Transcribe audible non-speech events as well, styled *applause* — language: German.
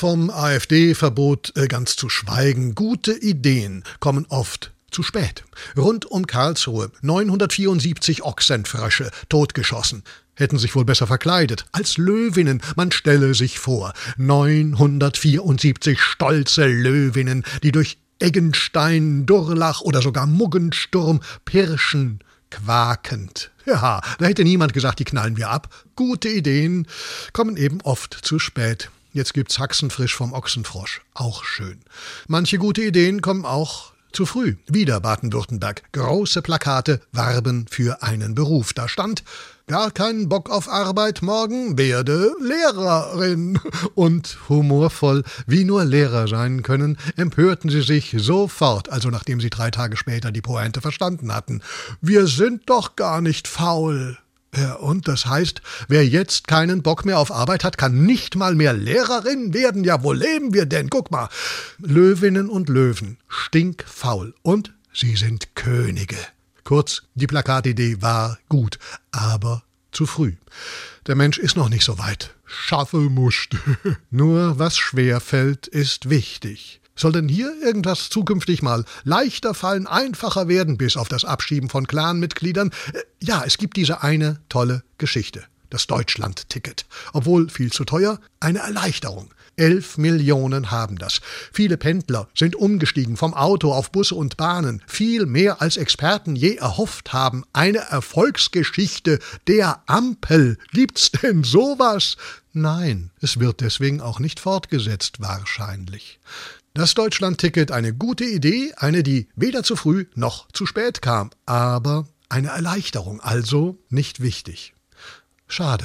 Vom AfD-Verbot äh, ganz zu schweigen, gute Ideen kommen oft zu spät. Rund um Karlsruhe 974 Ochsenfrösche totgeschossen. Hätten sich wohl besser verkleidet als Löwinnen. Man stelle sich vor, 974 stolze Löwinnen, die durch Eggenstein, Durlach oder sogar Muggensturm pirschen, quakend. Ja, da hätte niemand gesagt, die knallen wir ab. Gute Ideen kommen eben oft zu spät. Jetzt gibt's Haxenfrisch vom Ochsenfrosch. Auch schön. Manche gute Ideen kommen auch zu früh. Wieder Baden-Württemberg. Große Plakate warben für einen Beruf. Da stand Gar keinen Bock auf Arbeit morgen, werde Lehrerin. Und humorvoll, wie nur Lehrer sein können, empörten sie sich sofort, also nachdem sie drei Tage später die Pointe verstanden hatten. Wir sind doch gar nicht faul. Ja, und das heißt, wer jetzt keinen Bock mehr auf Arbeit hat, kann nicht mal mehr Lehrerin werden. Ja, wo leben wir denn? Guck mal. Löwinnen und Löwen, stinkfaul. Und sie sind Könige. Kurz, die Plakatidee war gut, aber zu früh. Der Mensch ist noch nicht so weit. Schaffe muscht. *laughs* Nur was schwer fällt, ist wichtig. Soll denn hier irgendwas zukünftig mal leichter fallen, einfacher werden, bis auf das Abschieben von Clanmitgliedern? Äh, ja, es gibt diese eine tolle Geschichte. Das Deutschland-Ticket. Obwohl viel zu teuer, eine Erleichterung. Elf Millionen haben das. Viele Pendler sind umgestiegen vom Auto auf Busse und Bahnen. Viel mehr als Experten je erhofft haben. Eine Erfolgsgeschichte der Ampel. Gibt's denn sowas? Nein, es wird deswegen auch nicht fortgesetzt, wahrscheinlich. Das Deutschlandticket eine gute Idee, eine, die weder zu früh noch zu spät kam, aber eine Erleichterung, also nicht wichtig. Schade.